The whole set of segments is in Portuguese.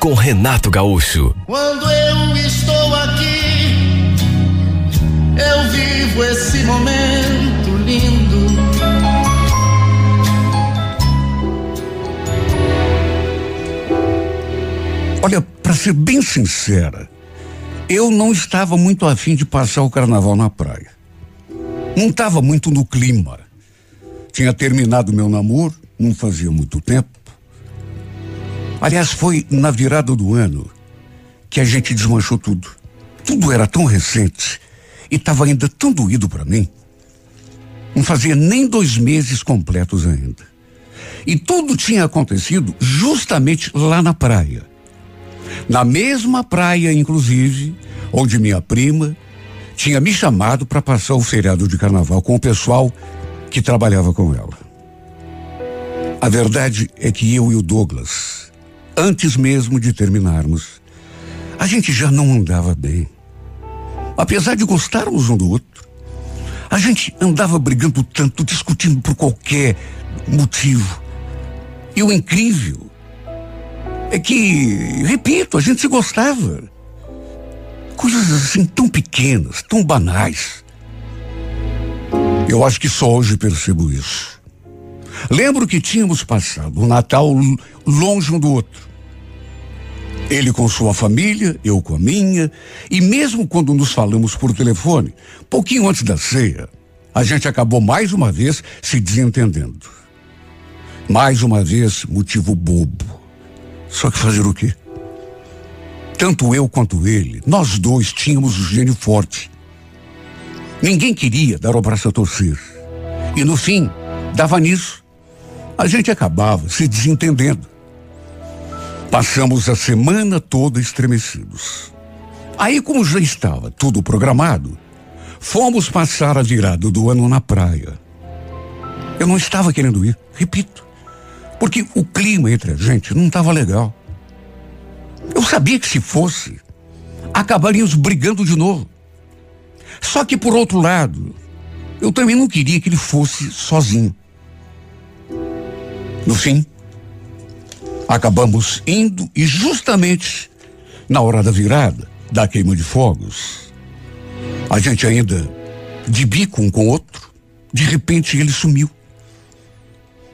com Renato Gaúcho. Quando eu estou aqui, eu vivo esse momento lindo. Olha, para ser bem sincera, eu não estava muito afim de passar o carnaval na praia. Não estava muito no clima. Tinha terminado meu namoro, não fazia muito tempo. Aliás, foi na virada do ano que a gente desmanchou tudo. Tudo era tão recente e estava ainda tão doído para mim. Não fazia nem dois meses completos ainda. E tudo tinha acontecido justamente lá na praia. Na mesma praia, inclusive, onde minha prima tinha me chamado para passar o feriado de carnaval com o pessoal que trabalhava com ela. A verdade é que eu e o Douglas, antes mesmo de terminarmos, a gente já não andava bem. Apesar de gostarmos um do outro, a gente andava brigando tanto, discutindo por qualquer motivo. E o incrível é que, repito, a gente se gostava. Coisas assim tão pequenas, tão banais. Eu acho que só hoje percebo isso. Lembro que tínhamos passado o Natal longe um do outro. Ele com sua família, eu com a minha, e mesmo quando nos falamos por telefone, pouquinho antes da ceia, a gente acabou mais uma vez se desentendendo. Mais uma vez, motivo bobo. Só que fazer o quê? Tanto eu quanto ele, nós dois tínhamos o gênio forte. Ninguém queria dar o braço a torcer. E no fim, dava nisso. A gente acabava se desentendendo. Passamos a semana toda estremecidos. Aí, como já estava tudo programado, fomos passar a virada do ano na praia. Eu não estava querendo ir, repito, porque o clima entre a gente não estava legal. Eu sabia que se fosse, acabaríamos brigando de novo. Só que, por outro lado, eu também não queria que ele fosse sozinho. No fim, acabamos indo e justamente na hora da virada, da queima de fogos, a gente ainda de bico um com o outro, de repente ele sumiu.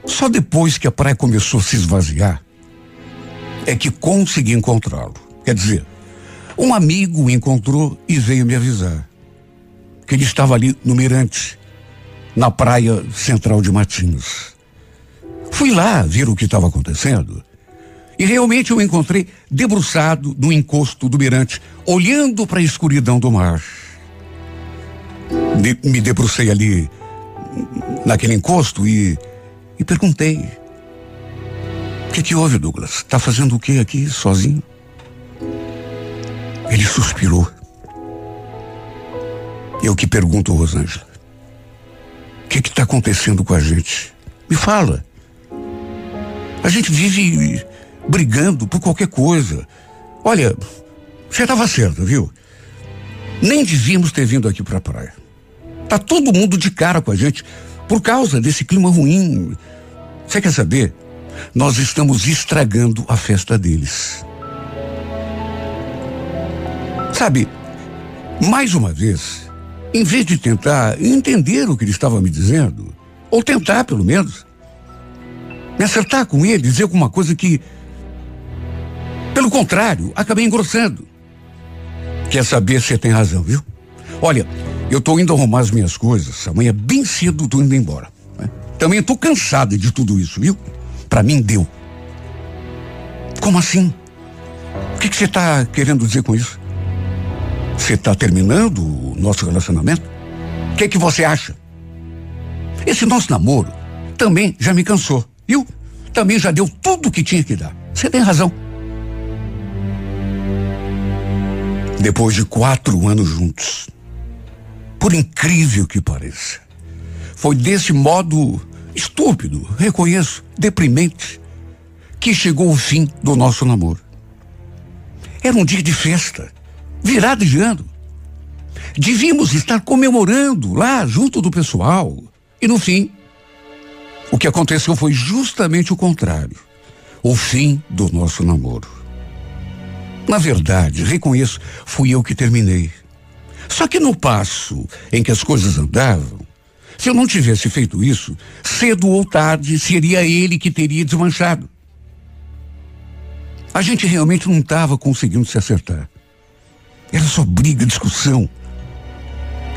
Só depois que a praia começou a se esvaziar, é que consegui encontrá-lo. Quer dizer, um amigo o encontrou e veio me avisar que ele estava ali no Mirante, na praia central de Matinhos. Fui lá ver o que estava acontecendo e realmente eu encontrei debruçado no encosto do Mirante, olhando para a escuridão do mar. De, me debrucei ali naquele encosto e, e perguntei: O que, que houve, Douglas? Está fazendo o que aqui sozinho? Ele suspirou. Eu que pergunto, Rosângela. O que está acontecendo com a gente? Me fala. A gente vive brigando por qualquer coisa. Olha, você estava certo, viu? Nem devíamos ter vindo aqui para a praia. Tá todo mundo de cara com a gente por causa desse clima ruim. Você quer saber? Nós estamos estragando a festa deles. Sabe, mais uma vez, em vez de tentar entender o que ele estava me dizendo, ou tentar pelo menos, me acertar com ele, dizer alguma coisa que, pelo contrário, acabei engrossando. Quer saber se tem razão, viu? Olha, eu tô indo arrumar as minhas coisas. Amanhã bem cedo tô indo embora. Né? Também tô cansada de tudo isso, viu? Para mim deu. Como assim? O que você tá querendo dizer com isso? Você tá terminando o nosso relacionamento? O que que você acha? Esse nosso namoro também já me cansou, viu? Também já deu tudo o que tinha que dar. Você tem razão. Depois de quatro anos juntos, por incrível que pareça, foi desse modo estúpido, reconheço, deprimente, que chegou o fim do nosso namoro. Era um dia de festa, virada de ano. Devíamos estar comemorando lá junto do pessoal. E no fim, o que aconteceu foi justamente o contrário o fim do nosso namoro. Na verdade, reconheço, fui eu que terminei. Só que no passo em que as coisas andavam, se eu não tivesse feito isso, cedo ou tarde seria ele que teria desmanchado. A gente realmente não estava conseguindo se acertar. Era só briga, discussão.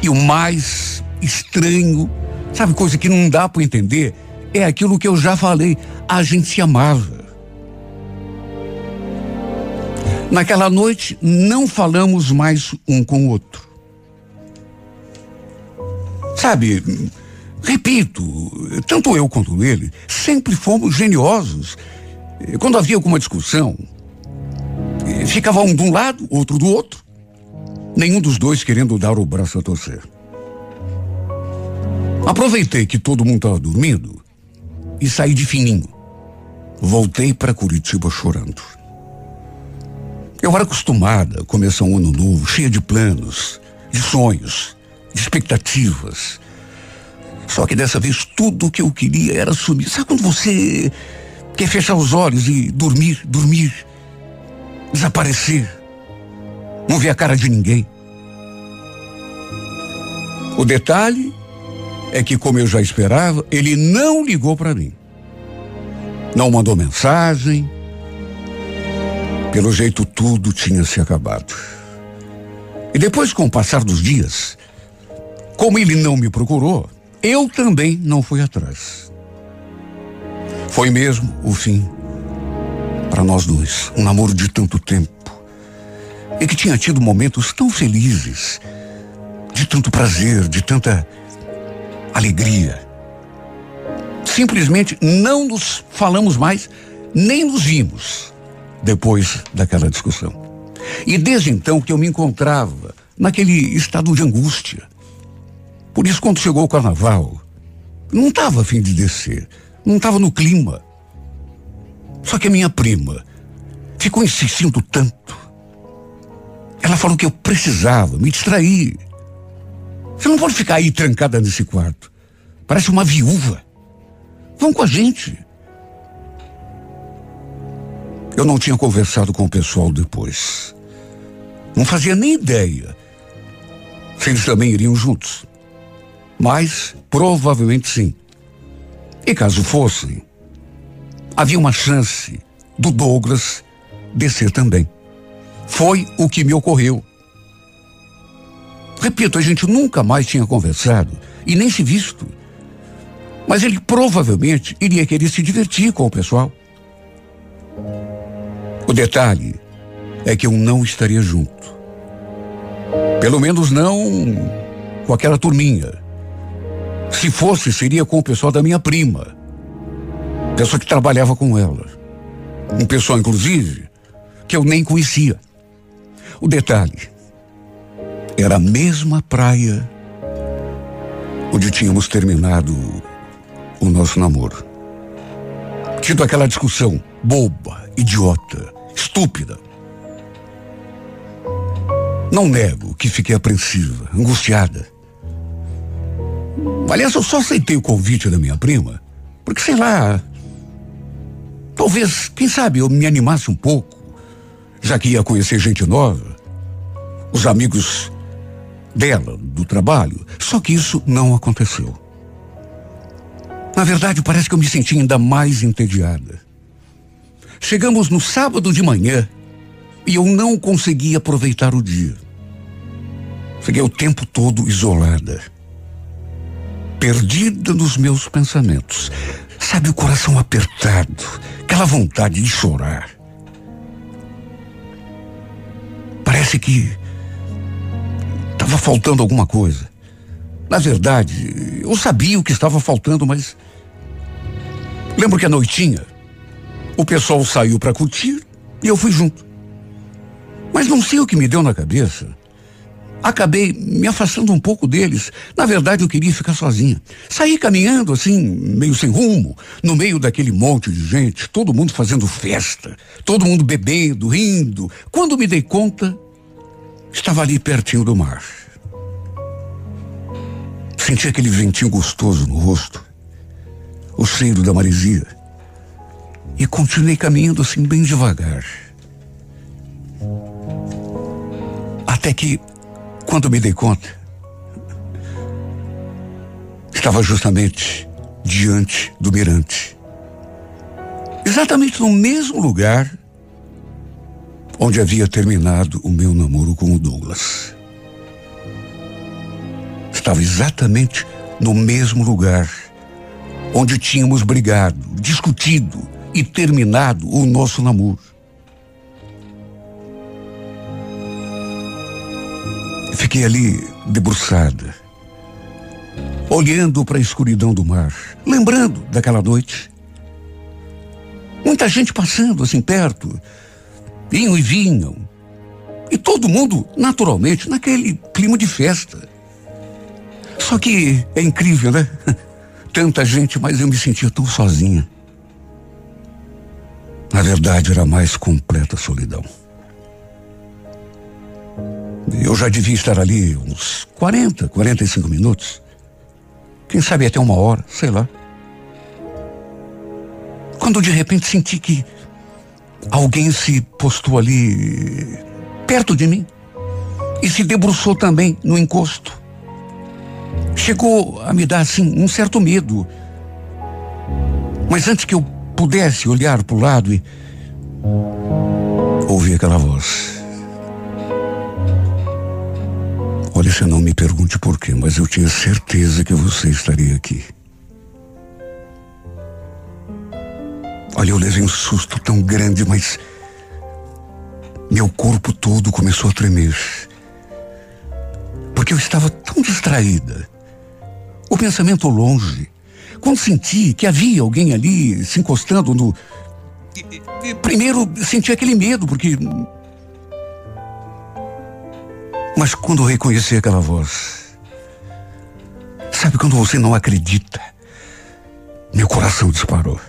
E o mais estranho, sabe, coisa que não dá para entender, é aquilo que eu já falei. A gente se amava. Naquela noite, não falamos mais um com o outro. Sabe, repito, tanto eu quanto ele sempre fomos geniosos. Quando havia alguma discussão, ficava um de um lado, outro do outro. Nenhum dos dois querendo dar o braço a torcer. Aproveitei que todo mundo estava dormindo e saí de fininho. Voltei para Curitiba chorando. Eu era acostumada a começar um ano novo, cheia de planos, de sonhos, de expectativas. Só que dessa vez tudo o que eu queria era sumir. Sabe quando você quer fechar os olhos e dormir, dormir, desaparecer, não ver a cara de ninguém? O detalhe é que, como eu já esperava, ele não ligou para mim. Não mandou mensagem, pelo jeito, tudo tinha se acabado. E depois, com o passar dos dias, como ele não me procurou, eu também não fui atrás. Foi mesmo o fim para nós dois. Um namoro de tanto tempo. E que tinha tido momentos tão felizes, de tanto prazer, de tanta alegria. Simplesmente não nos falamos mais, nem nos vimos depois daquela discussão. E desde então que eu me encontrava naquele estado de angústia. Por isso, quando chegou o carnaval, não estava a fim de descer, não estava no clima. Só que a minha prima ficou insistindo tanto. Ela falou que eu precisava me distrair. Você não pode ficar aí trancada nesse quarto. Parece uma viúva. Vão com a gente. Eu não tinha conversado com o pessoal depois. Não fazia nem ideia se eles também iriam juntos. Mas provavelmente sim. E caso fossem, havia uma chance do Douglas descer também. Foi o que me ocorreu. Repito, a gente nunca mais tinha conversado e nem se visto. Mas ele provavelmente iria querer se divertir com o pessoal. O detalhe é que eu não estaria junto. Pelo menos não com aquela turminha. Se fosse, seria com o pessoal da minha prima. Pessoa que trabalhava com ela. Um pessoal, inclusive, que eu nem conhecia. O detalhe era a mesma praia onde tínhamos terminado o nosso namoro. Tido aquela discussão boba, idiota, estúpida. Não nego que fiquei apreensiva, angustiada. Aliás, eu só aceitei o convite da minha prima, porque sei lá. Talvez, quem sabe, eu me animasse um pouco, já que ia conhecer gente nova, os amigos dela, do trabalho. Só que isso não aconteceu. Na verdade, parece que eu me senti ainda mais entediada. Chegamos no sábado de manhã e eu não consegui aproveitar o dia. Fiquei o tempo todo isolada, perdida nos meus pensamentos. Sabe, o coração apertado, aquela vontade de chorar. Parece que estava faltando alguma coisa. Na verdade, eu sabia o que estava faltando, mas. Lembro que a noitinha o pessoal saiu para curtir e eu fui junto. Mas não sei o que me deu na cabeça. Acabei me afastando um pouco deles. Na verdade, eu queria ficar sozinha. Saí caminhando assim, meio sem rumo, no meio daquele monte de gente, todo mundo fazendo festa, todo mundo bebendo, rindo. Quando me dei conta, estava ali pertinho do mar. Senti aquele ventinho gostoso no rosto, o cheiro da maresia. E continuei caminhando assim bem devagar. Até que quando me dei conta, estava justamente diante do mirante. Exatamente no mesmo lugar onde havia terminado o meu namoro com o Douglas. Estava exatamente no mesmo lugar onde tínhamos brigado, discutido e terminado o nosso namoro. Fiquei ali debruçada, olhando para a escuridão do mar, lembrando daquela noite. Muita gente passando assim perto, vinham e vinham. E todo mundo, naturalmente, naquele clima de festa. Só que é incrível, né? Tanta gente, mas eu me sentia tão sozinha. Na verdade, era a mais completa solidão. Eu já devia estar ali uns 40, 45 minutos. Quem sabe até uma hora, sei lá. Quando de repente senti que alguém se postou ali perto de mim e se debruçou também no encosto. Chegou a me dar assim um certo medo. Mas antes que eu pudesse olhar para o lado e ouvi aquela voz. Olha, você não me pergunte por quê, mas eu tinha certeza que você estaria aqui. Olha, eu levei um susto tão grande, mas meu corpo todo começou a tremer. Porque eu estava tão distraída. O pensamento longe. Quando senti que havia alguém ali se encostando no. Primeiro senti aquele medo, porque mas quando reconheci aquela voz, sabe quando você não acredita? Meu coração disparou.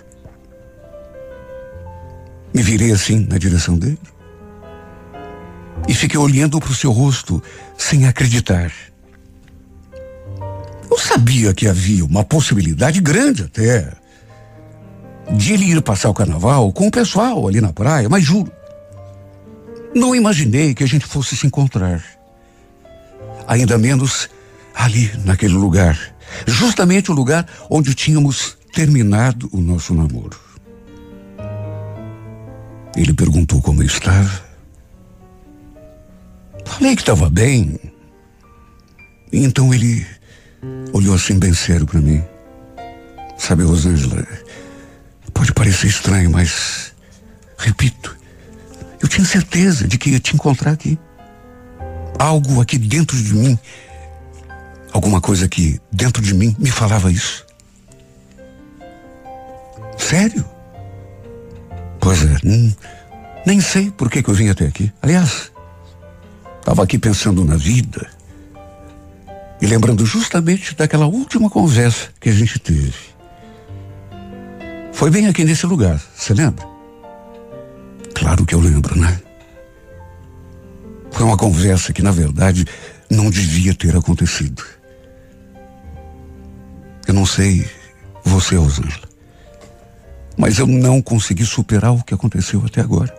Me virei assim na direção dele e fiquei olhando para o seu rosto sem acreditar. Eu sabia que havia uma possibilidade grande até de ele ir passar o carnaval com o pessoal ali na praia, mas juro, não imaginei que a gente fosse se encontrar ainda menos ali naquele lugar, justamente o lugar onde tínhamos terminado o nosso namoro. Ele perguntou como eu estava. Falei que estava bem. Então ele olhou assim bem sério para mim. Sabe, Rosângela, pode parecer estranho, mas repito, eu tinha certeza de que ia te encontrar aqui algo aqui dentro de mim, alguma coisa aqui dentro de mim me falava isso. Sério? Pois é, hum, nem sei por que, que eu vim até aqui. Aliás, estava aqui pensando na vida e lembrando justamente daquela última conversa que a gente teve. Foi bem aqui nesse lugar, você lembra? Claro que eu lembro, né? Foi uma conversa que, na verdade, não devia ter acontecido. Eu não sei você, Rosângela, mas eu não consegui superar o que aconteceu até agora.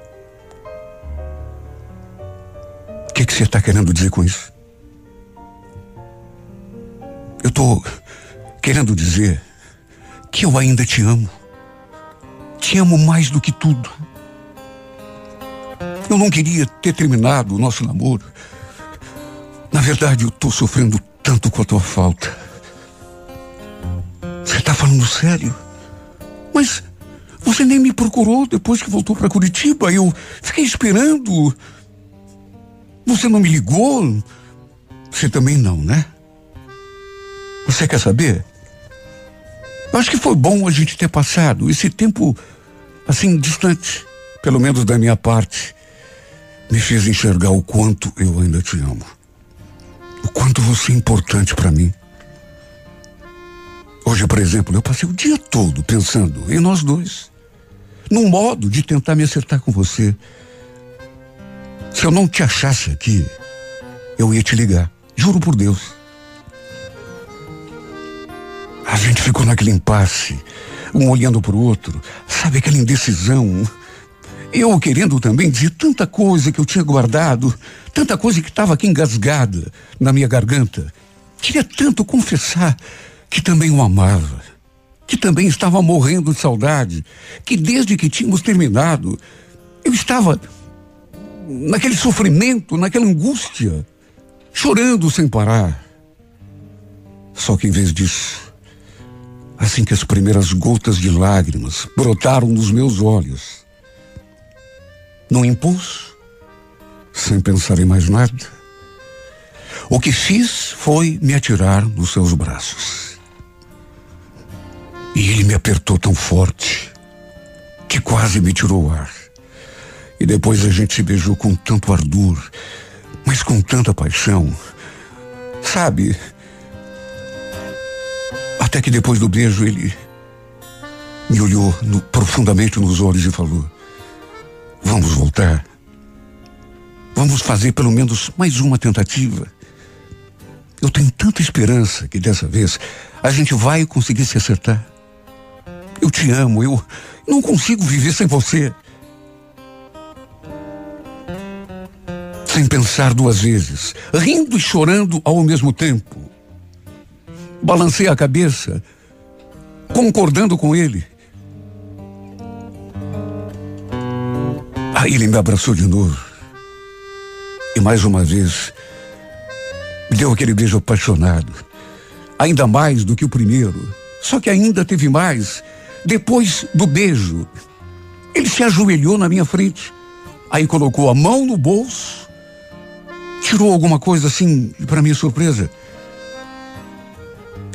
O que, que você está querendo dizer com isso? Eu estou querendo dizer que eu ainda te amo. Te amo mais do que tudo. Eu não queria ter terminado o nosso namoro. Na verdade, eu estou sofrendo tanto com a tua falta. Você está falando sério? Mas você nem me procurou depois que voltou para Curitiba. Eu fiquei esperando. Você não me ligou? Você também não, né? Você quer saber? Eu acho que foi bom a gente ter passado esse tempo assim distante, pelo menos da minha parte. me fez enxergar o quanto eu ainda te amo. O quanto você é importante para mim. Hoje, por exemplo, eu passei o dia todo pensando em nós dois. Num modo de tentar me acertar com você. Se eu não te achasse aqui, eu ia te ligar. Juro por Deus. A gente ficou naquele impasse, um olhando para o outro, sabe aquela indecisão. Eu querendo também dizer tanta coisa que eu tinha guardado, tanta coisa que estava aqui engasgada na minha garganta. Queria tanto confessar que também o amava, que também estava morrendo de saudade, que desde que tínhamos terminado, eu estava naquele sofrimento, naquela angústia, chorando sem parar. Só que em vez disso, assim que as primeiras gotas de lágrimas brotaram nos meus olhos, num impulso, sem pensar em mais nada, o que fiz foi me atirar nos seus braços. E ele me apertou tão forte que quase me tirou o ar. E depois a gente se beijou com tanto ardor, mas com tanta paixão. Sabe? Até que depois do beijo ele me olhou no, profundamente nos olhos e falou: Vamos voltar. Vamos fazer pelo menos mais uma tentativa. Eu tenho tanta esperança que dessa vez a gente vai conseguir se acertar. Eu te amo, eu não consigo viver sem você. Sem pensar duas vezes, rindo e chorando ao mesmo tempo. Balancei a cabeça, concordando com ele. Aí ele me abraçou de novo. E mais uma vez, me deu aquele beijo apaixonado. Ainda mais do que o primeiro. Só que ainda teve mais depois do beijo, ele se ajoelhou na minha frente. Aí colocou a mão no bolso, tirou alguma coisa assim, para minha surpresa.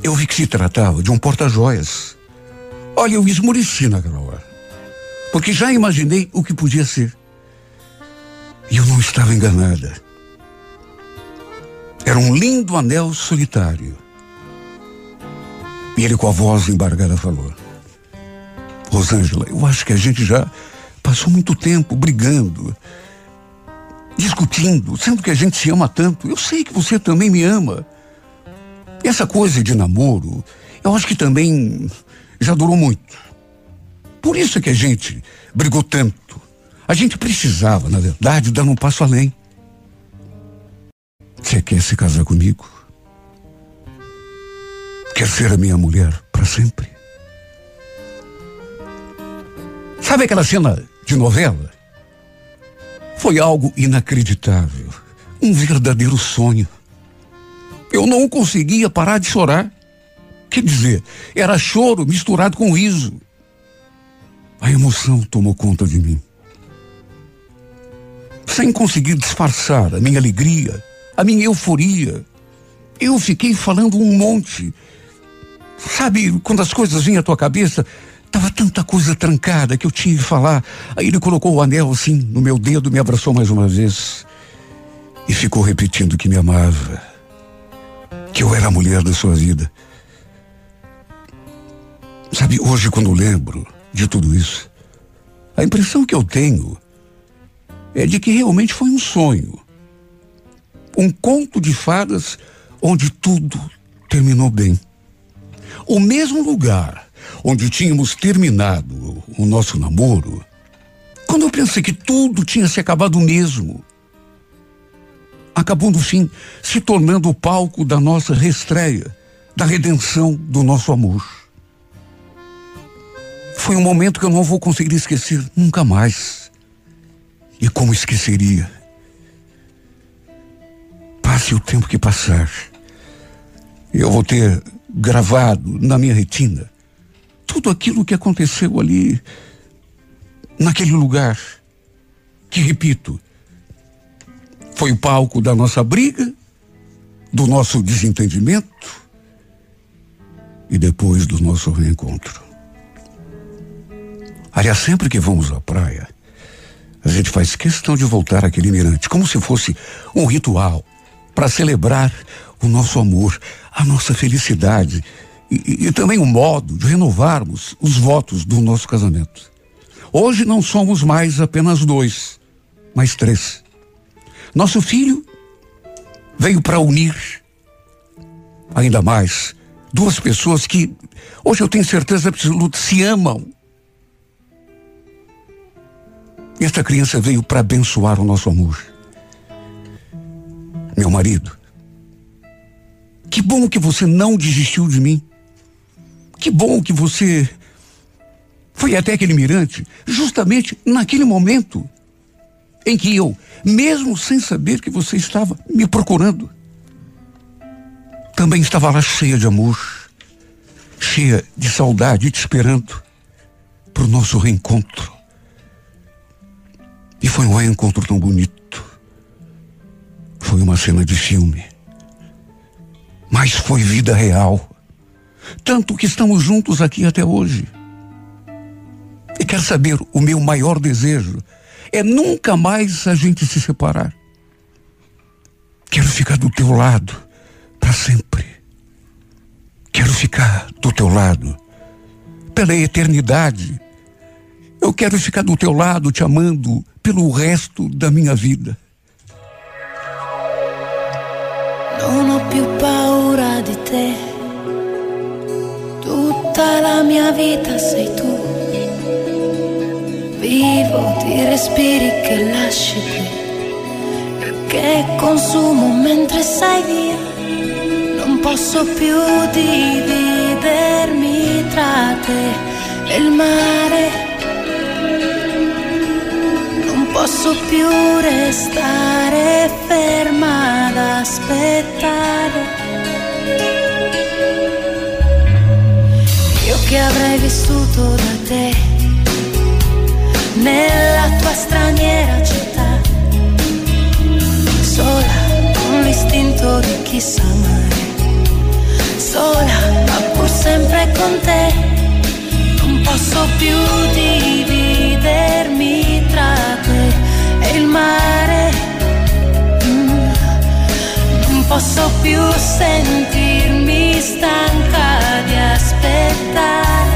Eu vi que se tratava de um porta-joias. Olha, eu esmoreci naquela hora. Porque já imaginei o que podia ser. E eu não estava enganada. Era um lindo anel solitário. E ele, com a voz embargada, falou: Rosângela, eu acho que a gente já passou muito tempo brigando, discutindo, sendo que a gente se ama tanto. Eu sei que você também me ama. Essa coisa de namoro, eu acho que também já durou muito. Por isso que a gente brigou tanto. A gente precisava, na verdade, dar um passo além. Você quer se casar comigo? Quer ser a minha mulher para sempre? Sabe aquela cena de novela? Foi algo inacreditável. Um verdadeiro sonho. Eu não conseguia parar de chorar. Quer dizer, era choro misturado com riso. A emoção tomou conta de mim. Sem conseguir disfarçar a minha alegria, a minha euforia, eu fiquei falando um monte. Sabe, quando as coisas vêm à tua cabeça, Tava tanta coisa trancada que eu tinha que falar. Aí ele colocou o anel assim no meu dedo, me abraçou mais uma vez e ficou repetindo que me amava, que eu era a mulher da sua vida. Sabe, hoje quando lembro de tudo isso, a impressão que eu tenho é de que realmente foi um sonho. Um conto de fadas onde tudo terminou bem. O mesmo lugar onde tínhamos terminado o nosso namoro, quando eu pensei que tudo tinha se acabado mesmo, acabou no fim se tornando o palco da nossa reestreia, da redenção do nosso amor. Foi um momento que eu não vou conseguir esquecer nunca mais. E como esqueceria? Passe o tempo que passar, eu vou ter gravado na minha retina tudo aquilo que aconteceu ali, naquele lugar, que repito, foi o palco da nossa briga, do nosso desentendimento e depois do nosso reencontro. Aliás, sempre que vamos à praia, A gente faz questão de voltar àquele mirante, como se fosse um ritual para celebrar o nosso amor, a nossa felicidade e, e, também o modo de renovarmos os votos do nosso casamento. Hoje não somos mais apenas dois, mas três. Nosso filho veio para unir ainda mais duas pessoas que hoje eu tenho certeza absoluta se amam. E esta criança veio para abençoar o nosso amor. Meu marido, que bom que você não desistiu de mim. Que bom que você foi até aquele mirante, justamente naquele momento em que eu, mesmo sem saber que você estava me procurando, também estava lá cheia de amor, cheia de saudade, te esperando para o nosso reencontro. E foi um reencontro tão bonito. Foi uma cena de filme. Mas foi vida real. Tanto que estamos juntos aqui até hoje. E quer saber, o meu maior desejo é nunca mais a gente se separar. Quero ficar do teu lado para sempre. Quero ficar do teu lado pela eternidade. Eu quero ficar do teu lado te amando pelo resto da minha vida. Non ho più paura di te. Tutta la mia vita sei tu. Vivo di respiri che lasci qui. Che consumo mentre sei via. Non posso più dividermi tra te e il mare posso più restare ferma ad aspettare. Io che avrei vissuto da te nella tua straniera città, sola con l'istinto di chi sa amare, sola ma pur sempre con te, non posso più dividermi tra te e il mare. Mm. Non posso più sentirmi stanca di aspettare.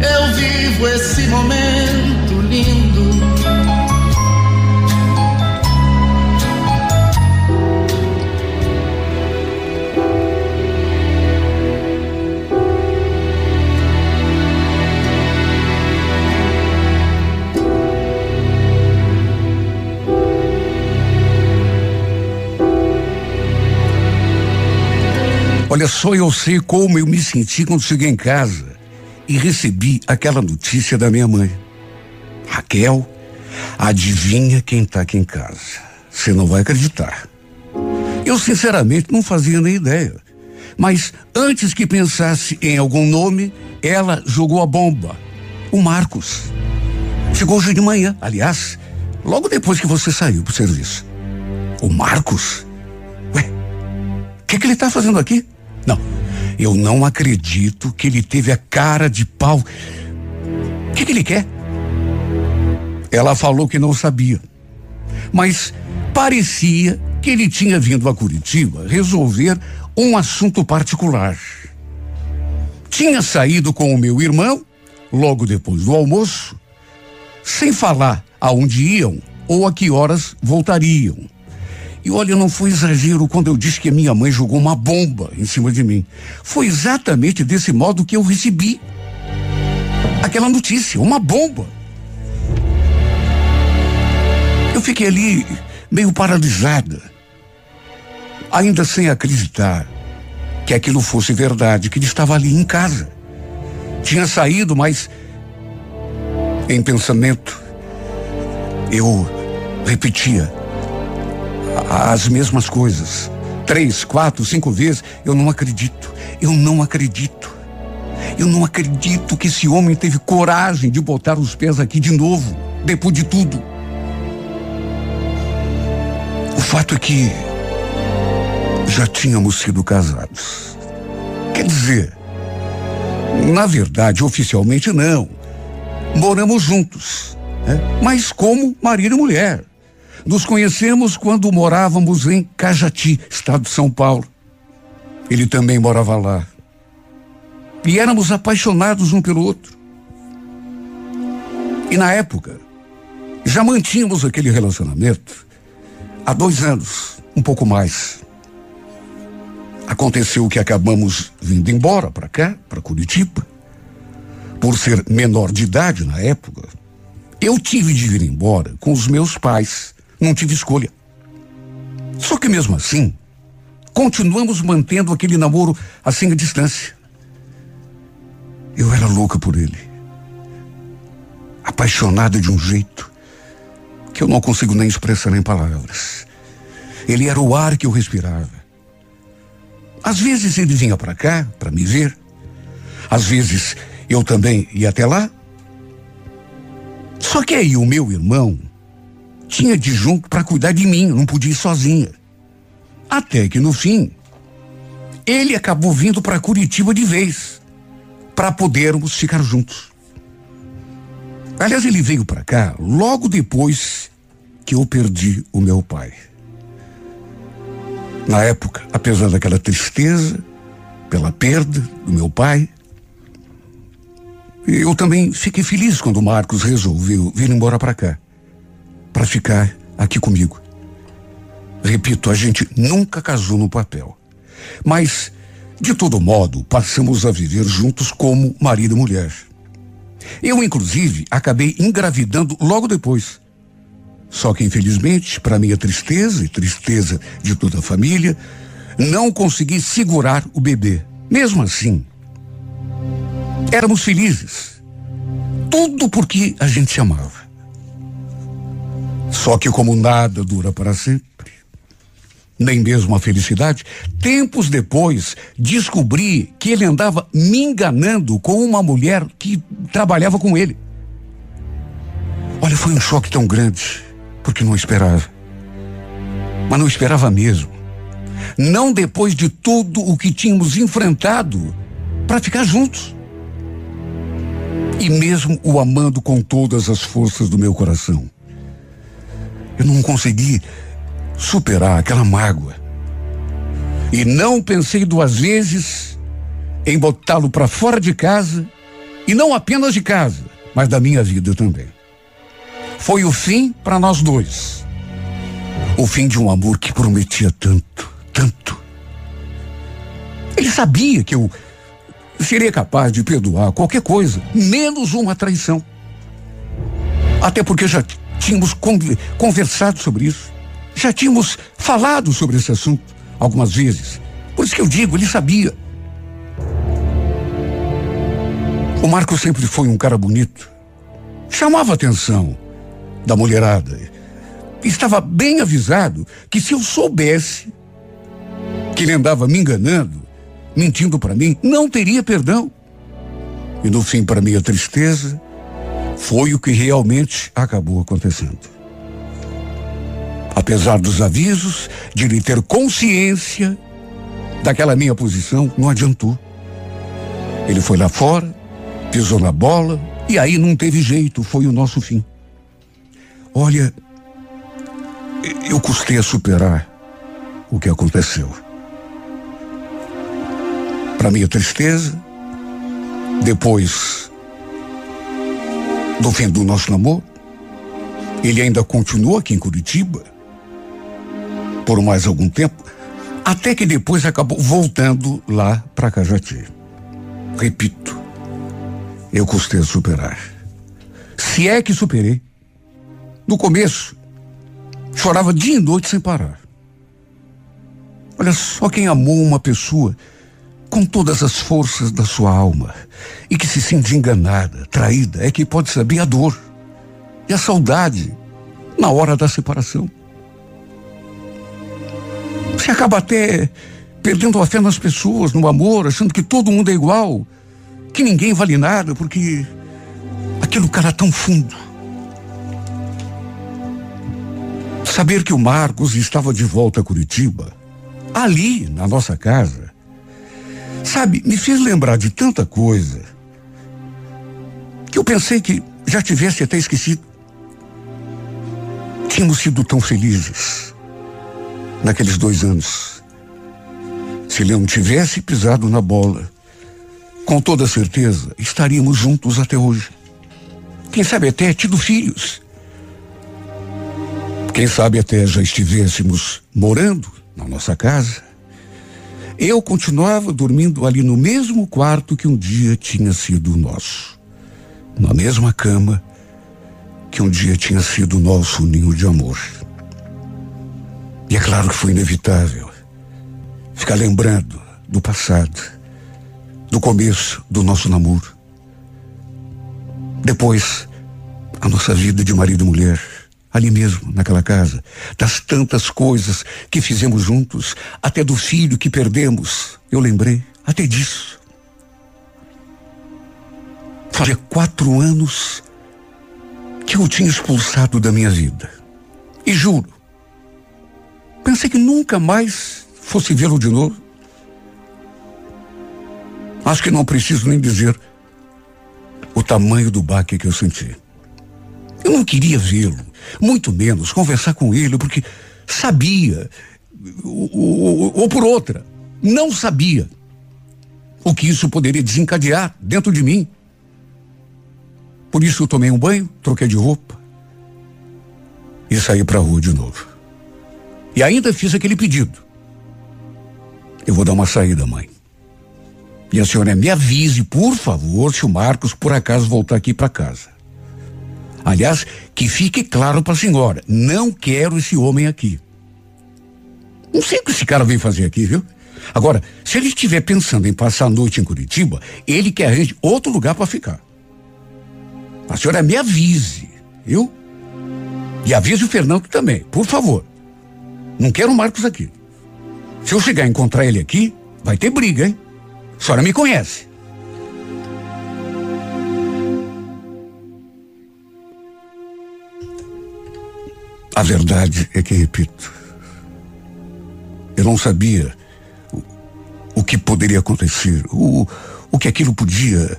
eu vivo esse momento lindo. Olha só, eu sei como eu me senti quando cheguei em casa e recebi aquela notícia da minha mãe. Raquel, adivinha quem está aqui em casa? Você não vai acreditar. Eu sinceramente não fazia nem ideia. Mas antes que pensasse em algum nome, ela jogou a bomba. O Marcos. Chegou hoje de manhã, aliás, logo depois que você saiu pro serviço. O Marcos? Ué, o que, que ele está fazendo aqui? Não, eu não acredito que ele teve a cara de pau. O que, que ele quer? Ela falou que não sabia, mas parecia que ele tinha vindo a Curitiba resolver um assunto particular. Tinha saído com o meu irmão, logo depois do almoço, sem falar aonde iam ou a que horas voltariam. E olha, não foi exagero quando eu disse que minha mãe jogou uma bomba em cima de mim. Foi exatamente desse modo que eu recebi aquela notícia, uma bomba. Eu fiquei ali meio paralisada, ainda sem acreditar que aquilo fosse verdade, que ele estava ali em casa. Tinha saído, mas em pensamento eu repetia as mesmas coisas. Três, quatro, cinco vezes. Eu não acredito. Eu não acredito. Eu não acredito que esse homem teve coragem de botar os pés aqui de novo, depois de tudo. O fato é que já tínhamos sido casados. Quer dizer, na verdade, oficialmente não. Moramos juntos, né? mas como marido e mulher. Nos conhecemos quando morávamos em Cajati, estado de São Paulo. Ele também morava lá. E éramos apaixonados um pelo outro. E na época, já mantínhamos aquele relacionamento há dois anos, um pouco mais. Aconteceu que acabamos vindo embora para cá, para Curitiba. Por ser menor de idade na época, eu tive de vir embora com os meus pais. Não tive escolha. Só que mesmo assim, continuamos mantendo aquele namoro assim à distância. Eu era louca por ele. Apaixonada de um jeito que eu não consigo nem expressar em palavras. Ele era o ar que eu respirava. Às vezes ele vinha para cá para me ver. Às vezes eu também ia até lá. Só que aí o meu irmão tinha de junto para cuidar de mim, não podia ir sozinha. Até que no fim, ele acabou vindo para Curitiba de vez, para podermos ficar juntos. Aliás, ele veio para cá logo depois que eu perdi o meu pai. Na época, apesar daquela tristeza pela perda do meu pai, eu também fiquei feliz quando o Marcos resolveu vir embora para cá, para ficar aqui comigo. Repito, a gente nunca casou no papel, mas de todo modo passamos a viver juntos como marido e mulher. Eu, inclusive, acabei engravidando logo depois. Só que, infelizmente, para minha tristeza e tristeza de toda a família, não consegui segurar o bebê. Mesmo assim, éramos felizes. Tudo porque a gente se amava. Só que, como nada dura para sempre, nem mesmo a felicidade, tempos depois descobri que ele andava me enganando com uma mulher que trabalhava com ele. Olha, foi um choque tão grande, porque não esperava. Mas não esperava mesmo. Não depois de tudo o que tínhamos enfrentado para ficar juntos. E mesmo o amando com todas as forças do meu coração. Eu não consegui superar aquela mágoa. E não pensei duas vezes em botá-lo para fora de casa, e não apenas de casa, mas da minha vida também. Foi o fim para nós dois. O fim de um amor que prometia tanto, tanto. Ele sabia que eu seria capaz de perdoar qualquer coisa, menos uma traição. Até porque já tínhamos conversado sobre isso. Já tínhamos falado sobre esse assunto algumas vezes. Por isso que eu digo, ele sabia. O Marco sempre foi um cara bonito. Chamava a atenção da mulherada. Estava bem avisado que se eu soubesse que ele andava me enganando, mentindo para mim, não teria perdão. E no fim, para minha tristeza, foi o que realmente acabou acontecendo. Apesar dos avisos, de ele ter consciência daquela minha posição, não adiantou. Ele foi lá fora, pisou na bola, e aí não teve jeito, foi o nosso fim. Olha, eu custei a superar o que aconteceu. Para minha tristeza, depois do fim do nosso namoro, ele ainda continuou aqui em Curitiba por mais algum tempo, até que depois acabou voltando lá para Cajati. Repito, eu custei a superar. Se é que superei. No começo, chorava dia e noite sem parar. Olha só quem amou uma pessoa com todas as forças da sua alma e que se sente enganada, traída, é que pode saber a dor e a saudade na hora da separação. Você acaba até perdendo a fé nas pessoas, no amor, achando que todo mundo é igual, que ninguém vale nada, porque aquilo cara tão fundo. Saber que o Marcos estava de volta a Curitiba, ali na nossa casa, sabe, me fez lembrar de tanta coisa que eu pensei que já tivesse até esquecido. Tínhamos sido tão felizes naqueles dois anos. Se ele não tivesse pisado na bola, com toda certeza estaríamos juntos até hoje. Quem sabe até tido filhos. Quem sabe até já estivéssemos morando na nossa casa. Eu continuava dormindo ali no mesmo quarto que um dia tinha sido nosso. Na mesma cama que um dia tinha sido nosso ninho de amor. E é claro que foi inevitável ficar lembrando do passado, do começo do nosso namoro. Depois, a nossa vida de marido e mulher, ali mesmo, naquela casa, das tantas coisas que fizemos juntos, até do filho que perdemos, eu lembrei até disso. Fazia quatro anos que eu tinha expulsado da minha vida. E juro, Pensei que nunca mais fosse vê-lo de novo. Acho que não preciso nem dizer o tamanho do baque que eu senti. Eu não queria vê-lo, muito menos conversar com ele, porque sabia, ou, ou, ou por outra, não sabia o que isso poderia desencadear dentro de mim. Por isso eu tomei um banho, troquei de roupa e saí para a rua de novo. E ainda fiz aquele pedido. Eu vou dar uma saída, mãe. E a senhora me avise, por favor, se o Marcos por acaso voltar aqui para casa. Aliás, que fique claro para a senhora, não quero esse homem aqui. Não sei o que esse cara vem fazer aqui, viu? Agora, se ele estiver pensando em passar a noite em Curitiba, ele quer outro lugar para ficar. A senhora me avise, viu? E avise o Fernando também, por favor. Não quero o Marcos aqui. Se eu chegar a encontrar ele aqui, vai ter briga, hein? A senhora me conhece. A verdade é que, repito, eu não sabia o, o que poderia acontecer, o, o que aquilo podia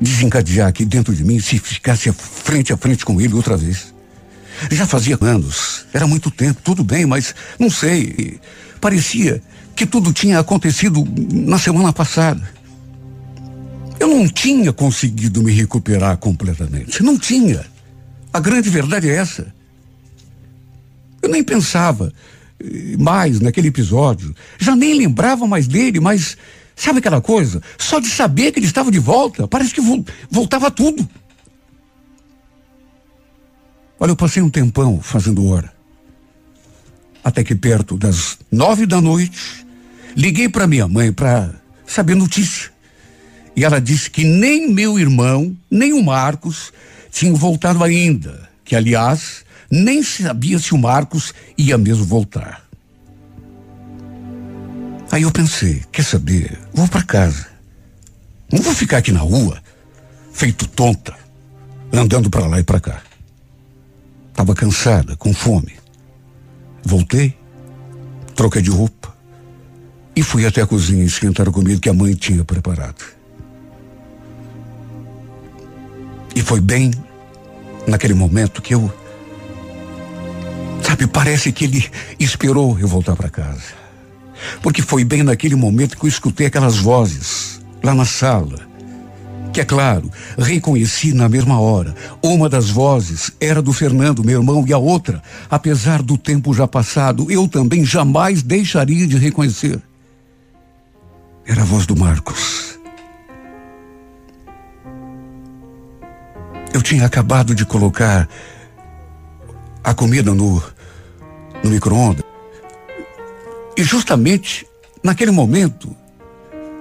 desencadear aqui dentro de mim se ficasse frente a frente com ele outra vez. Já fazia anos, era muito tempo, tudo bem, mas não sei. Parecia que tudo tinha acontecido na semana passada. Eu não tinha conseguido me recuperar completamente. Não tinha. A grande verdade é essa. Eu nem pensava eh, mais naquele episódio. Já nem lembrava mais dele, mas sabe aquela coisa? Só de saber que ele estava de volta, parece que voltava tudo. Olha, eu passei um tempão fazendo hora. Até que perto das nove da noite, liguei para minha mãe para saber notícia. E ela disse que nem meu irmão, nem o Marcos tinham voltado ainda. Que, aliás, nem sabia se o Marcos ia mesmo voltar. Aí eu pensei, quer saber? Vou para casa. Não vou ficar aqui na rua, feito tonta, andando para lá e para cá. Estava cansada, com fome. Voltei, troquei de roupa e fui até a cozinha esquentar a comida que a mãe tinha preparado. E foi bem naquele momento que eu, Sabe, parece que ele esperou eu voltar para casa. Porque foi bem naquele momento que eu escutei aquelas vozes lá na sala. Que é claro, reconheci na mesma hora. Uma das vozes era do Fernando, meu irmão, e a outra, apesar do tempo já passado, eu também jamais deixaria de reconhecer. Era a voz do Marcos. Eu tinha acabado de colocar a comida no, no micro-ondas. E justamente naquele momento,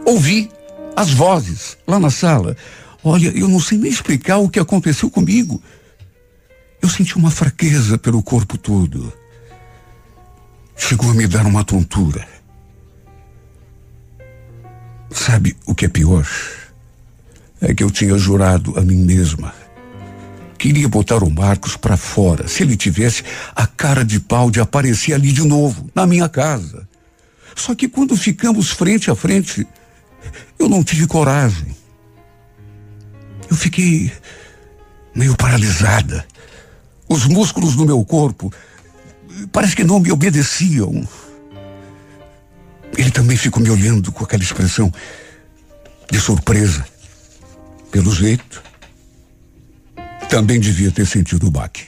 ouvi as vozes lá na sala. Olha, eu não sei nem explicar o que aconteceu comigo. Eu senti uma fraqueza pelo corpo todo. Chegou a me dar uma tontura. Sabe o que é pior? É que eu tinha jurado a mim mesma Queria botar o Marcos para fora, se ele tivesse a cara de pau de aparecer ali de novo, na minha casa. Só que quando ficamos frente a frente, eu não tive coragem. Eu fiquei meio paralisada. Os músculos do meu corpo parece que não me obedeciam. Ele também ficou me olhando com aquela expressão de surpresa. Pelo jeito, também devia ter sentido o baque.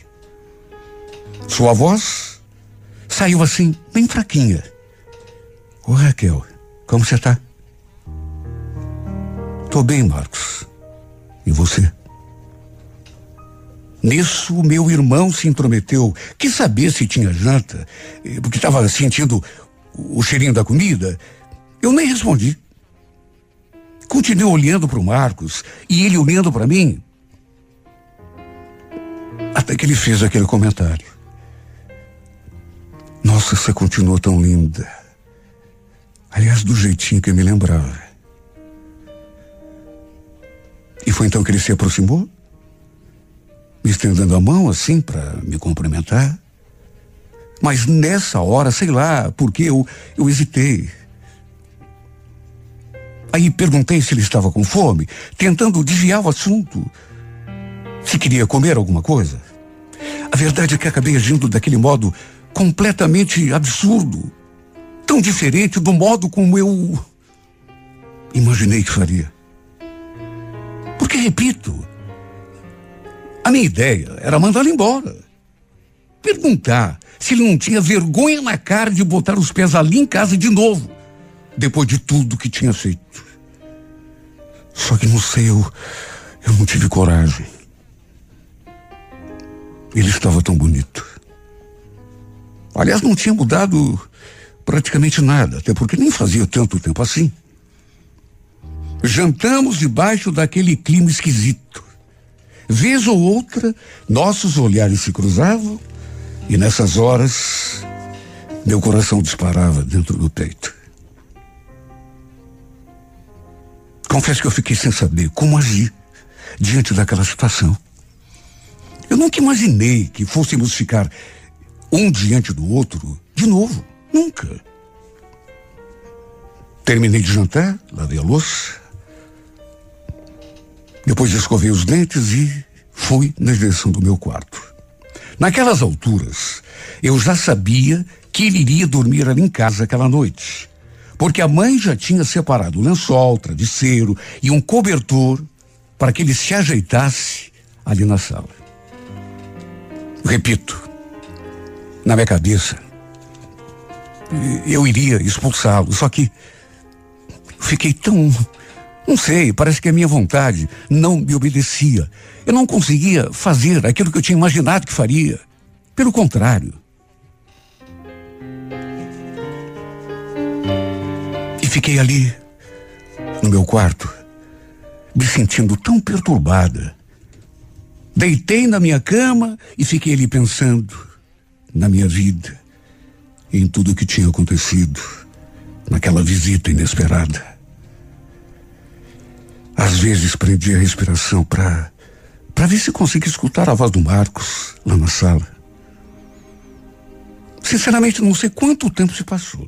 Sua voz saiu assim, bem fraquinha. Ô Raquel, como você tá? Tô bem, Marcos. E você? Nisso, meu irmão se intrometeu. Quis saber se tinha janta, eh, porque estava sentindo o cheirinho da comida. Eu nem respondi. Continuei olhando para o Marcos e ele olhando para mim. Até que ele fez aquele comentário. Nossa, você continuou tão linda. Aliás, do jeitinho que eu me lembrava. E foi então que ele se aproximou, me estendendo a mão assim para me cumprimentar. Mas nessa hora, sei lá, porque eu, eu hesitei. Aí perguntei se ele estava com fome, tentando desviar o assunto se queria comer alguma coisa. A verdade é que acabei agindo daquele modo completamente absurdo, tão diferente do modo como eu imaginei que faria. Porque, repito, a minha ideia era mandá-lo embora. Perguntar se ele não tinha vergonha na cara de botar os pés ali em casa de novo, depois de tudo que tinha feito. Só que não sei, eu, eu não tive coragem. Ele estava tão bonito. Aliás, não tinha mudado praticamente nada, até porque nem fazia tanto tempo assim. Jantamos debaixo daquele clima esquisito. Vez ou outra, nossos olhares se cruzavam e nessas horas meu coração disparava dentro do peito. Confesso que eu fiquei sem saber como agir diante daquela situação. Eu nunca imaginei que fôssemos ficar um diante do outro de novo. Nunca. Terminei de jantar, lavei a louça. Depois escovei os dentes e fui na direção do meu quarto. Naquelas alturas, eu já sabia que ele iria dormir ali em casa aquela noite. Porque a mãe já tinha separado o lençol, travesseiro e um cobertor para que ele se ajeitasse ali na sala. Repito, na minha cabeça, eu iria expulsá-lo, só que fiquei tão. Não sei, parece que a minha vontade não me obedecia. Eu não conseguia fazer aquilo que eu tinha imaginado que faria. Pelo contrário. E fiquei ali, no meu quarto, me sentindo tão perturbada Deitei na minha cama e fiquei ali pensando na minha vida, em tudo o que tinha acontecido, naquela visita inesperada. Às vezes prendi a respiração para para ver se conseguia escutar a voz do Marcos lá na sala. Sinceramente, não sei quanto tempo se passou.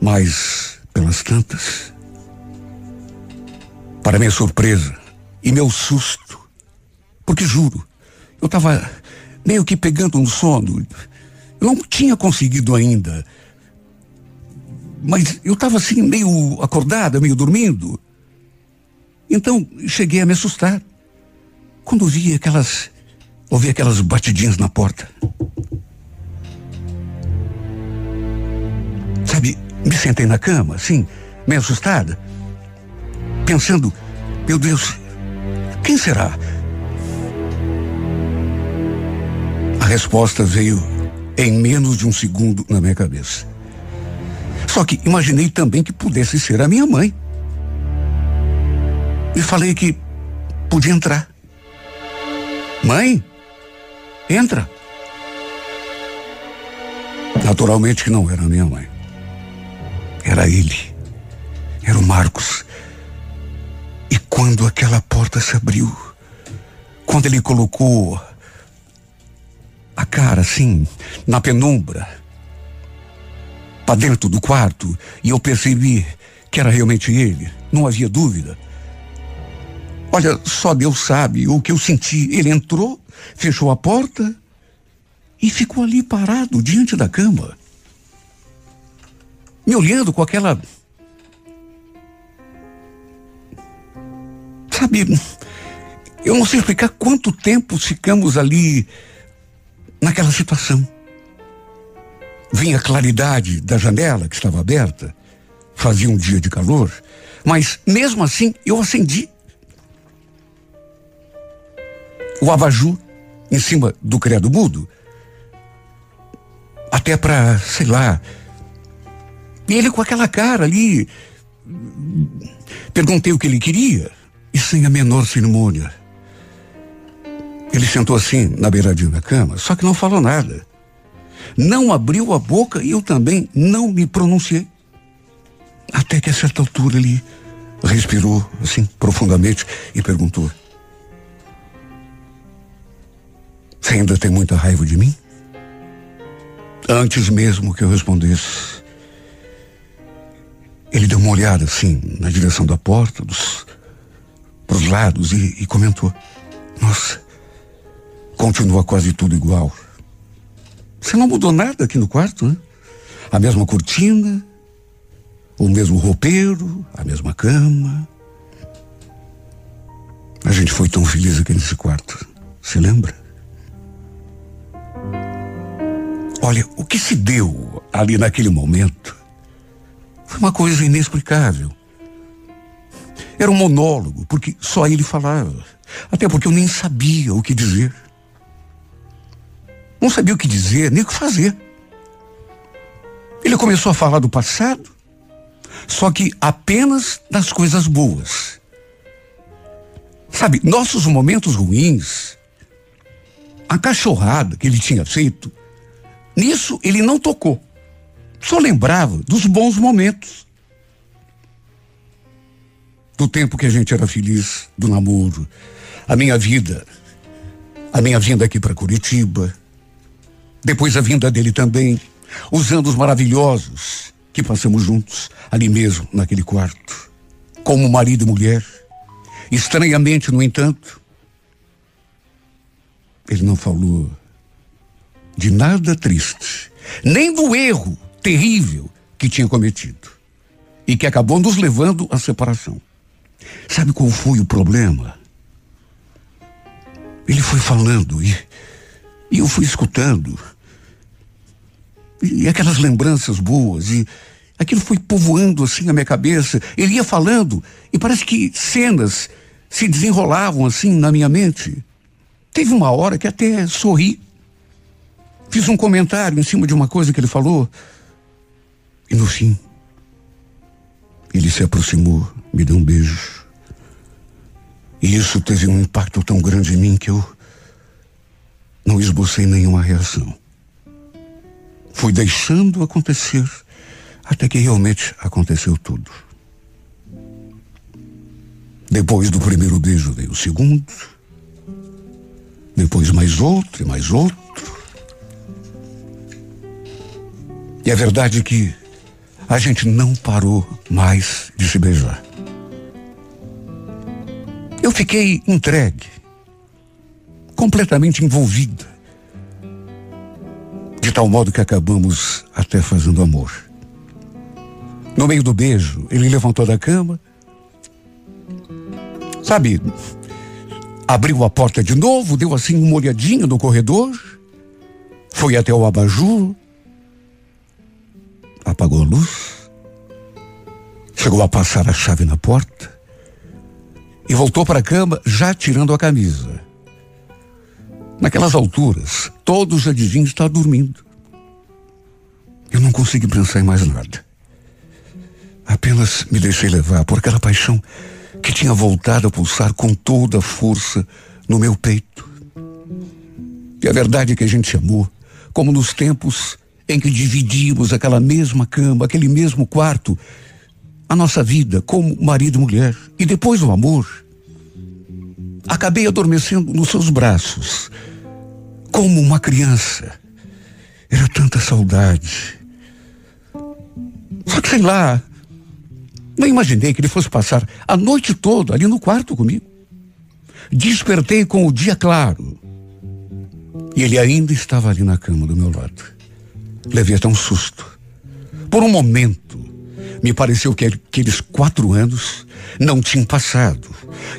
Mas, pelas tantas, para minha surpresa, e meu susto. Porque juro, eu estava meio que pegando no sono. Eu não tinha conseguido ainda. Mas eu estava assim, meio acordada, meio dormindo. Então cheguei a me assustar. Quando vi aquelas. ouvi aquelas batidinhas na porta. Sabe, me sentei na cama, assim, meio assustada, pensando, meu Deus, quem será? A resposta veio em menos de um segundo na minha cabeça. Só que imaginei também que pudesse ser a minha mãe. E falei que podia entrar. Mãe, entra. Naturalmente que não era minha mãe. Era ele. Era o Marcos. E quando aquela porta se abriu, quando ele colocou a cara assim, na penumbra, para dentro do quarto, e eu percebi que era realmente ele, não havia dúvida. Olha, só Deus sabe o que eu senti. Ele entrou, fechou a porta e ficou ali parado diante da cama me olhando com aquela. Sabe, eu não sei explicar quanto tempo ficamos ali naquela situação. Vinha a claridade da janela que estava aberta, fazia um dia de calor, mas mesmo assim eu acendi o abajur em cima do credo mudo, até para, sei lá, e ele com aquela cara ali. Perguntei o que ele queria sem a menor cerimônia. Ele sentou assim na beiradinha da cama, só que não falou nada. Não abriu a boca e eu também não me pronunciei. Até que a certa altura ele respirou assim profundamente e perguntou: Você ainda tem muita raiva de mim? Antes mesmo que eu respondesse, ele deu uma olhada assim na direção da porta, dos pros lados e, e comentou: Nossa, continua quase tudo igual. Você não mudou nada aqui no quarto, né? A mesma cortina, o mesmo roupeiro, a mesma cama. A gente foi tão feliz aqui nesse quarto. Se lembra? Olha, o que se deu ali naquele momento foi uma coisa inexplicável. Era um monólogo, porque só ele falava. Até porque eu nem sabia o que dizer. Não sabia o que dizer, nem o que fazer. Ele começou a falar do passado, só que apenas das coisas boas. Sabe, nossos momentos ruins, a cachorrada que ele tinha feito, nisso ele não tocou. Só lembrava dos bons momentos. Do tempo que a gente era feliz, do namoro, a minha vida, a minha vinda aqui para Curitiba, depois a vinda dele também, os anos maravilhosos que passamos juntos, ali mesmo, naquele quarto, como marido e mulher. Estranhamente, no entanto, ele não falou de nada triste, nem do erro terrível que tinha cometido e que acabou nos levando à separação. Sabe qual foi o problema? Ele foi falando e, e eu fui escutando. E, aquelas lembranças boas e aquilo foi povoando assim a minha cabeça. Ele ia falando e parece que cenas se desenrolavam assim na minha mente. Teve uma hora que até sorri. Fiz um comentário em cima de uma coisa que ele falou. E no fim, ele se aproximou, me deu um beijo. E isso teve um impacto tão grande em mim que eu não esbocei nenhuma reação. Fui deixando acontecer até que realmente aconteceu tudo. Depois do primeiro beijo veio o segundo, depois mais outro e mais outro. E é verdade que a gente não parou mais de se beijar. Eu fiquei entregue, completamente envolvida tal modo que acabamos até fazendo amor. No meio do beijo, ele levantou da cama. Sabe, abriu a porta de novo, deu assim uma olhadinha no corredor, foi até o abajur, apagou a luz, chegou a passar a chave na porta e voltou para a cama já tirando a camisa. Naquelas alturas, todos já deviam estar dormindo. Eu não consegui pensar em mais nada. Apenas me deixei levar por aquela paixão que tinha voltado a pulsar com toda a força no meu peito. E a verdade é que a gente amou, como nos tempos em que dividimos aquela mesma cama, aquele mesmo quarto, a nossa vida como marido e mulher. E depois do amor, acabei adormecendo nos seus braços, como uma criança. Era tanta saudade. Só que sei lá, não imaginei que ele fosse passar a noite toda ali no quarto comigo. Despertei com o dia claro. E ele ainda estava ali na cama do meu lado. Levei até um susto. Por um momento, me pareceu que aqueles quatro anos não tinham passado,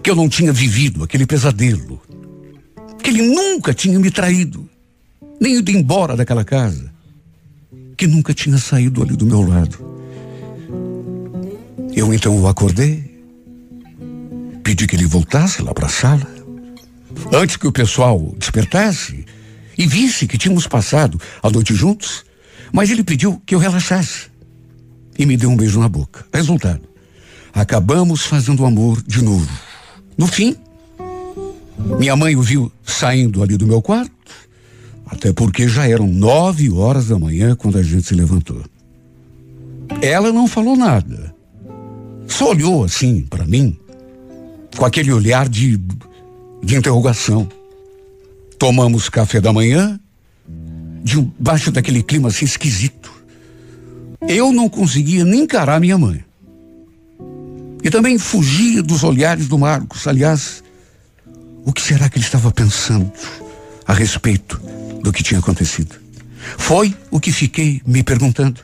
que eu não tinha vivido aquele pesadelo, que ele nunca tinha me traído, nem ido embora daquela casa, que nunca tinha saído ali do meu lado. Eu então o acordei, pedi que ele voltasse lá para a sala, antes que o pessoal despertasse e visse que tínhamos passado a noite juntos, mas ele pediu que eu relaxasse e me deu um beijo na boca. Resultado, acabamos fazendo amor de novo. No fim, minha mãe o viu saindo ali do meu quarto, até porque já eram nove horas da manhã quando a gente se levantou. Ela não falou nada. Só olhou assim para mim, com aquele olhar de, de interrogação. Tomamos café da manhã, debaixo daquele clima assim esquisito. Eu não conseguia nem encarar minha mãe. E também fugia dos olhares do Marcos. Aliás, o que será que ele estava pensando a respeito do que tinha acontecido? Foi o que fiquei me perguntando.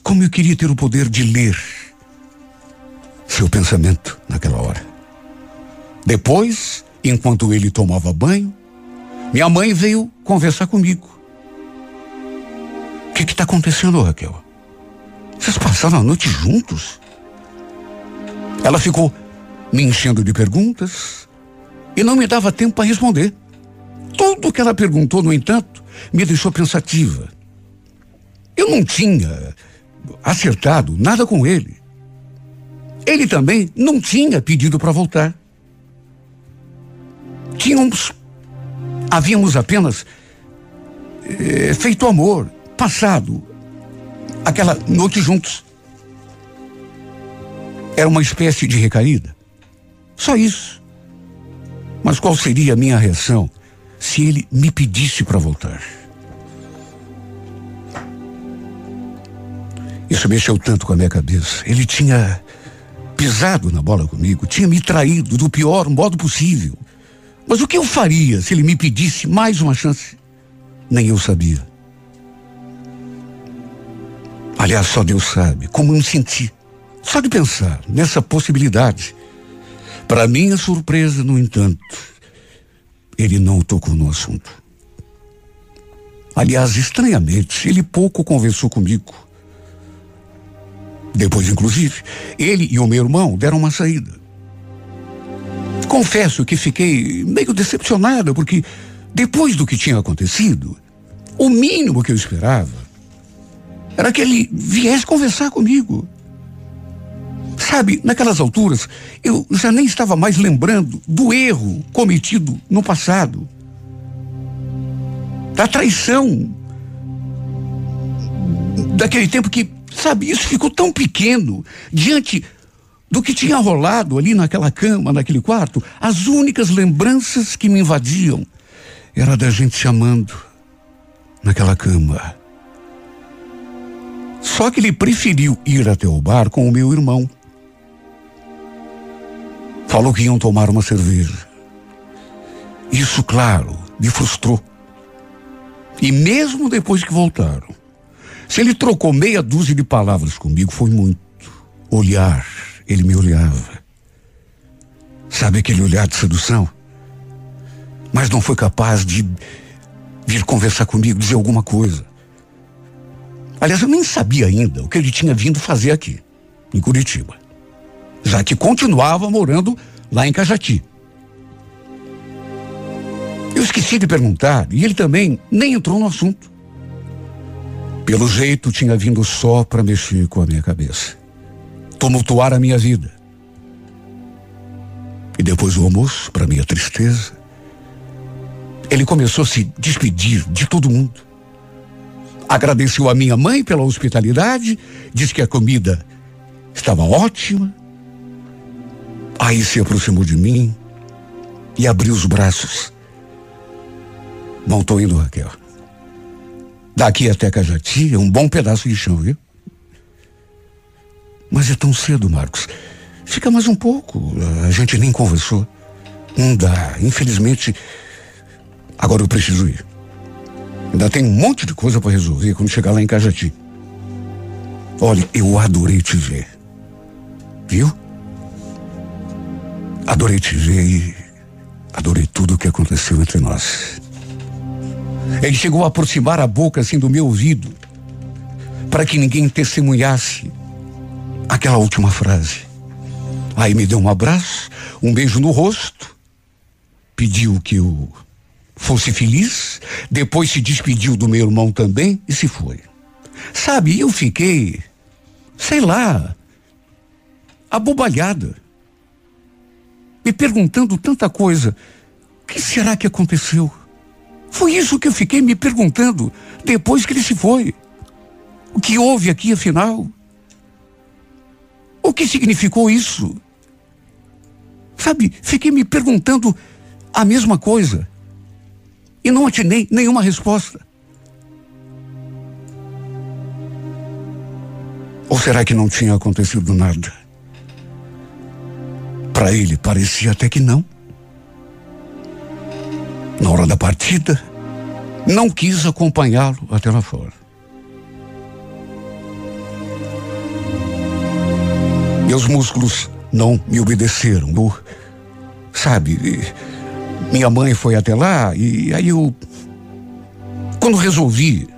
Como eu queria ter o poder de ler seu pensamento naquela hora. Depois, enquanto ele tomava banho, minha mãe veio conversar comigo. O que está acontecendo, Raquel? Vocês passaram a noite juntos? Ela ficou me enchendo de perguntas e não me dava tempo para responder. Tudo que ela perguntou, no entanto, me deixou pensativa. Eu não tinha acertado nada com ele. Ele também não tinha pedido para voltar. Tínhamos, havíamos apenas é, feito amor, passado aquela noite juntos. Era uma espécie de recaída. Só isso. Mas qual seria a minha reação se ele me pedisse para voltar? Isso mexeu tanto com a minha cabeça. Ele tinha pisado na bola comigo, tinha me traído do pior modo possível. Mas o que eu faria se ele me pedisse mais uma chance? Nem eu sabia. Aliás, só Deus sabe como me senti. Só de pensar nessa possibilidade. Para minha surpresa, no entanto, ele não tocou no assunto. Aliás, estranhamente, ele pouco conversou comigo. Depois, inclusive, ele e o meu irmão deram uma saída. Confesso que fiquei meio decepcionada, porque depois do que tinha acontecido, o mínimo que eu esperava era que ele viesse conversar comigo. Sabe, naquelas alturas, eu já nem estava mais lembrando do erro cometido no passado, da traição, daquele tempo que Sabe, isso ficou tão pequeno diante do que tinha rolado ali naquela cama, naquele quarto. As únicas lembranças que me invadiam era da gente se amando naquela cama. Só que ele preferiu ir até o bar com o meu irmão. Falou que iam tomar uma cerveja. Isso, claro, me frustrou. E mesmo depois que voltaram, se ele trocou meia dúzia de palavras comigo, foi muito. Olhar, ele me olhava. Sabe aquele olhar de sedução? Mas não foi capaz de vir conversar comigo, dizer alguma coisa. Aliás, eu nem sabia ainda o que ele tinha vindo fazer aqui, em Curitiba. Já que continuava morando lá em Cajati. Eu esqueci de perguntar e ele também nem entrou no assunto. Pelo jeito, tinha vindo só para mexer com a minha cabeça, tumultuar a minha vida. E depois do almoço, para minha tristeza, ele começou a se despedir de todo mundo. Agradeceu a minha mãe pela hospitalidade, disse que a comida estava ótima. Aí se aproximou de mim e abriu os braços. Não estou indo, Raquel. Daqui até Cajati é um bom pedaço de chão, viu? Mas é tão cedo, Marcos. Fica mais um pouco. A gente nem conversou. Não dá. Infelizmente, agora eu preciso ir. Ainda tem um monte de coisa para resolver quando chegar lá em Cajati. Olha, eu adorei te ver. Viu? Adorei te ver e adorei tudo o que aconteceu entre nós. Ele chegou a aproximar a boca assim do meu ouvido, para que ninguém testemunhasse aquela última frase. Aí me deu um abraço, um beijo no rosto, pediu que eu fosse feliz, depois se despediu do meu irmão também e se foi. Sabe, eu fiquei, sei lá, abobalhada, me perguntando tanta coisa. O que será que aconteceu? Foi isso que eu fiquei me perguntando depois que ele se foi. O que houve aqui, afinal? O que significou isso? Sabe, fiquei me perguntando a mesma coisa. E não atinei nenhuma resposta. Ou será que não tinha acontecido nada? Para ele parecia até que não na hora da partida, não quis acompanhá-lo até lá fora. Meus músculos não me obedeceram. Eu, sabe, minha mãe foi até lá e aí eu, quando resolvi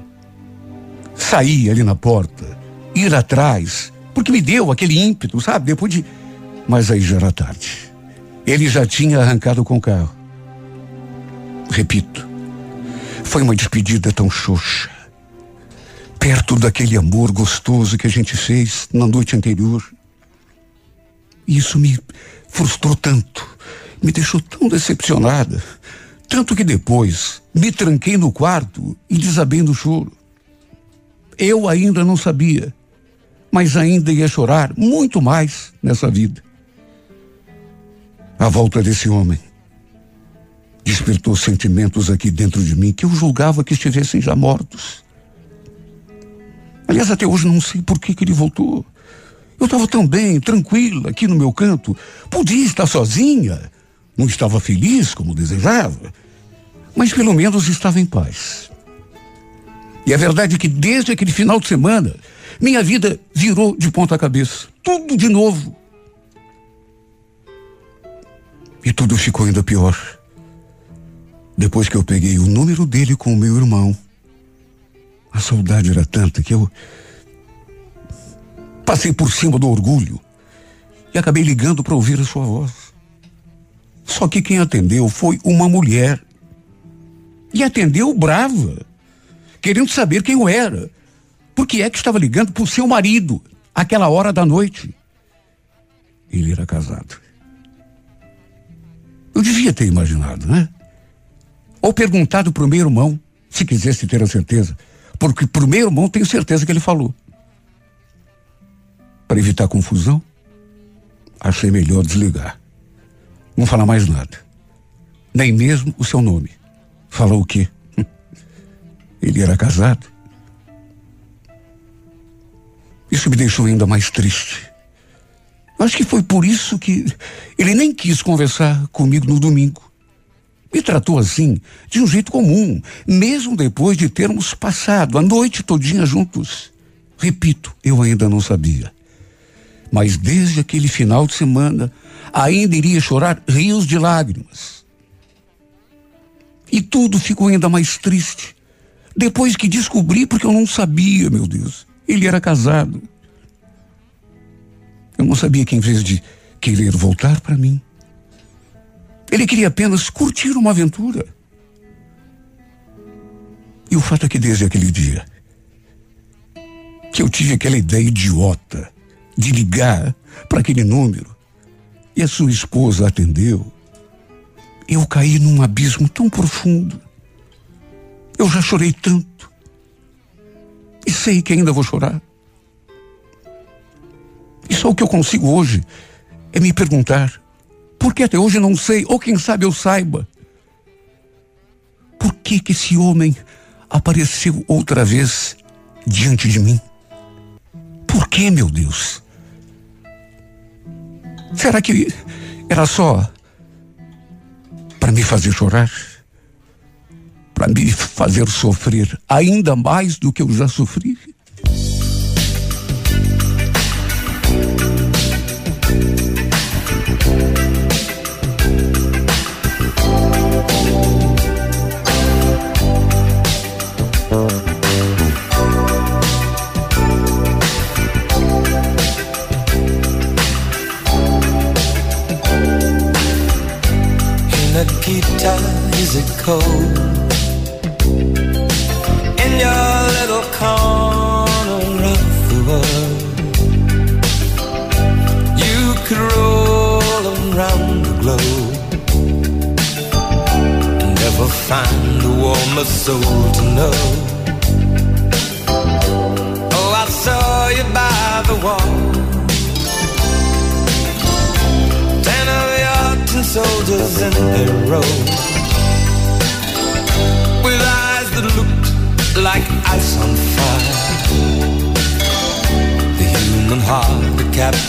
sair ali na porta, ir atrás, porque me deu aquele ímpeto, sabe, depois de. Mas aí já era tarde. Ele já tinha arrancado com o carro. Repito, foi uma despedida tão xoxa. Perto daquele amor gostoso que a gente fez na noite anterior. Isso me frustrou tanto, me deixou tão decepcionada. Tanto que depois me tranquei no quarto e desabei no choro. Eu ainda não sabia, mas ainda ia chorar muito mais nessa vida. A volta desse homem despertou sentimentos aqui dentro de mim que eu julgava que estivessem já mortos. Aliás, até hoje não sei por que, que ele voltou. Eu estava tão bem, tranquila, aqui no meu canto. Podia estar sozinha. Não estava feliz como desejava. Mas pelo menos estava em paz. E a verdade é que desde aquele final de semana, minha vida virou de ponta cabeça. Tudo de novo. E tudo ficou ainda pior. Depois que eu peguei o número dele com o meu irmão, a saudade era tanta que eu passei por cima do orgulho e acabei ligando para ouvir a sua voz. Só que quem atendeu foi uma mulher. E atendeu brava, querendo saber quem eu era. Porque é que estava ligando para o seu marido, aquela hora da noite. Ele era casado. Eu devia ter imaginado, né? Ou perguntado para o meu irmão, se quisesse ter a certeza. Porque para o meu irmão tenho certeza que ele falou. Para evitar confusão, achei melhor desligar. Não falar mais nada. Nem mesmo o seu nome. Falou o quê? Ele era casado. Isso me deixou ainda mais triste. Acho que foi por isso que ele nem quis conversar comigo no domingo. Me tratou assim, de um jeito comum, mesmo depois de termos passado a noite todinha juntos. Repito, eu ainda não sabia. Mas desde aquele final de semana, ainda iria chorar rios de lágrimas. E tudo ficou ainda mais triste. Depois que descobri, porque eu não sabia, meu Deus. Ele era casado. Eu não sabia que, em vez de querer voltar para mim, ele queria apenas curtir uma aventura. E o fato é que desde aquele dia, que eu tive aquela ideia idiota de ligar para aquele número e a sua esposa atendeu, eu caí num abismo tão profundo. Eu já chorei tanto. E sei que ainda vou chorar. E só o que eu consigo hoje é me perguntar: por que até hoje não sei, ou quem sabe eu saiba, por que que esse homem apareceu outra vez diante de mim? Por que, meu Deus? Será que era só para me fazer chorar? Para me fazer sofrer ainda mais do que eu já sofri? Cold?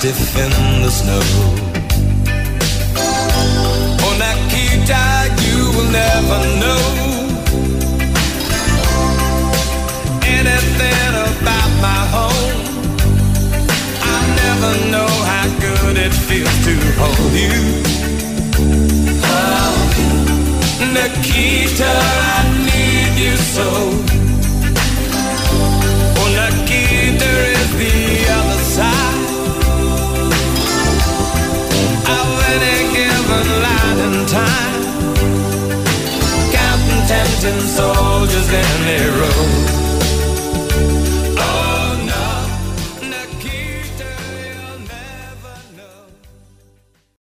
A captive